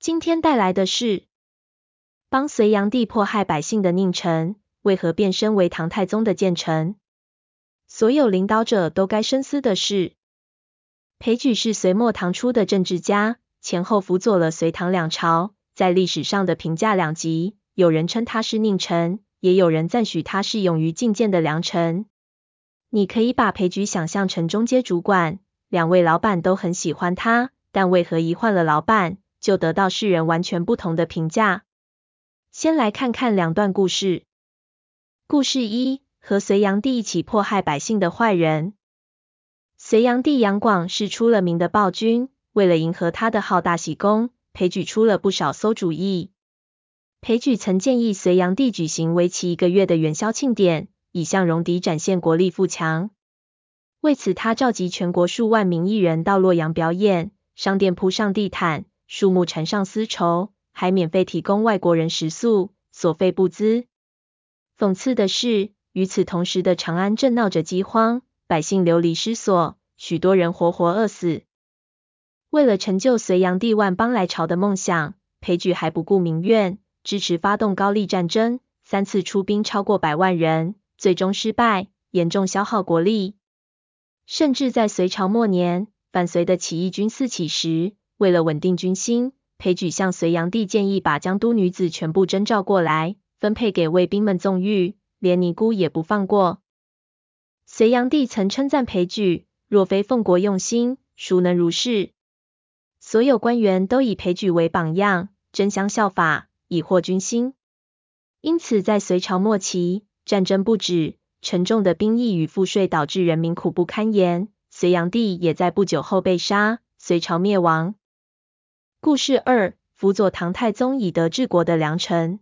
今天带来的是，帮隋炀帝迫害百姓的佞臣，为何变身为唐太宗的谏臣？所有领导者都该深思的事。裴矩是隋末唐初的政治家，前后辅佐了隋唐两朝，在历史上的评价两极，有人称他是佞臣，也有人赞许他是勇于进谏的良臣。你可以把裴矩想象成中阶主管，两位老板都很喜欢他，但为何一换了老板，就得到世人完全不同的评价。先来看看两段故事。故事一：和隋炀帝一起迫害百姓的坏人。隋炀帝杨广是出了名的暴君，为了迎合他的好大喜功，裴矩出了不少馊主意。裴矩曾建议隋炀帝举行为期一个月的元宵庆典，以向戎狄展现国力富强。为此，他召集全国数万名艺人到洛阳表演，商店铺上地毯。树木缠上丝绸，还免费提供外国人食宿，所费不资。讽刺的是，与此同时的长安正闹着饥荒，百姓流离失所，许多人活活饿死。为了成就隋炀帝万邦来朝的梦想，裴矩还不顾民怨，支持发动高丽战争，三次出兵超过百万人，最终失败，严重消耗国力。甚至在隋朝末年，反隋的起义军四起时，为了稳定军心，裴矩向隋炀帝建议把江都女子全部征召过来，分配给卫兵们纵欲，连尼姑也不放过。隋炀帝曾称赞裴矩，若非奉国用心，孰能如是？所有官员都以裴矩为榜样，争相效法，以获军心。因此，在隋朝末期，战争不止，沉重的兵役与赋税导致人民苦不堪言，隋炀帝也在不久后被杀，隋朝灭亡。故事二：辅佐唐太宗以德治国的良臣。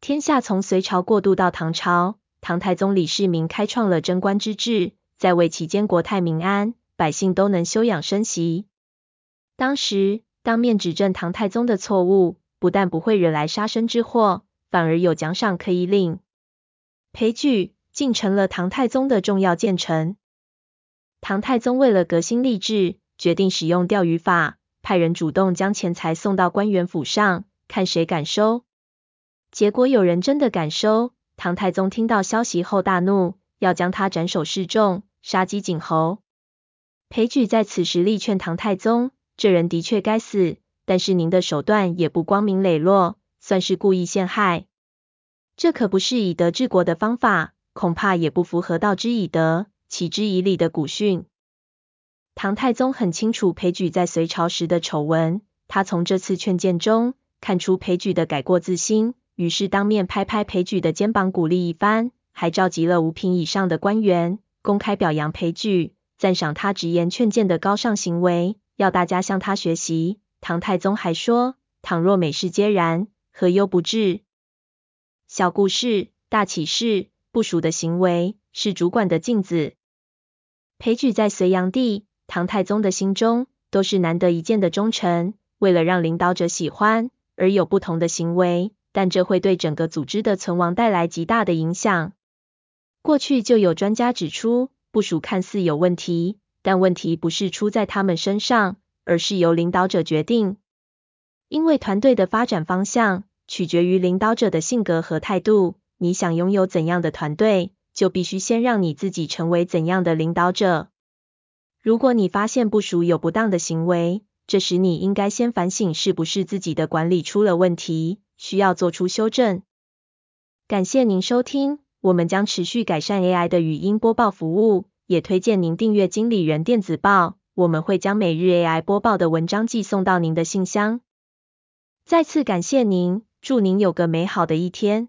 天下从隋朝过渡到唐朝，唐太宗李世民开创了贞观之治，在位期间国泰民安，百姓都能休养生息。当时当面指正唐太宗的错误，不但不会惹来杀身之祸，反而有奖赏可以领。裴矩竟成了唐太宗的重要谏臣。唐太宗为了革新吏治，决定使用钓鱼法。派人主动将钱财送到官员府上，看谁敢收。结果有人真的敢收，唐太宗听到消息后大怒，要将他斩首示众，杀鸡儆猴。裴矩在此时力劝唐太宗，这人的确该死，但是您的手段也不光明磊落，算是故意陷害。这可不是以德治国的方法，恐怕也不符合道之以德，启之以礼的古训。唐太宗很清楚裴矩在隋朝时的丑闻，他从这次劝谏中看出裴矩的改过自新，于是当面拍拍裴矩的肩膀鼓励一番，还召集了五品以上的官员，公开表扬裴矩，赞赏他直言劝谏的高尚行为，要大家向他学习。唐太宗还说，倘若美事皆然，何忧不治？小故事，大启示，部属的行为是主管的镜子。裴矩在隋炀帝。唐太宗的心中都是难得一见的忠臣，为了让领导者喜欢而有不同的行为，但这会对整个组织的存亡带来极大的影响。过去就有专家指出，部署看似有问题，但问题不是出在他们身上，而是由领导者决定。因为团队的发展方向取决于领导者的性格和态度，你想拥有怎样的团队，就必须先让你自己成为怎样的领导者。如果你发现部属有不当的行为，这时你应该先反省是不是自己的管理出了问题，需要做出修正。感谢您收听，我们将持续改善 AI 的语音播报服务，也推荐您订阅经理人电子报，我们会将每日 AI 播报的文章寄送到您的信箱。再次感谢您，祝您有个美好的一天。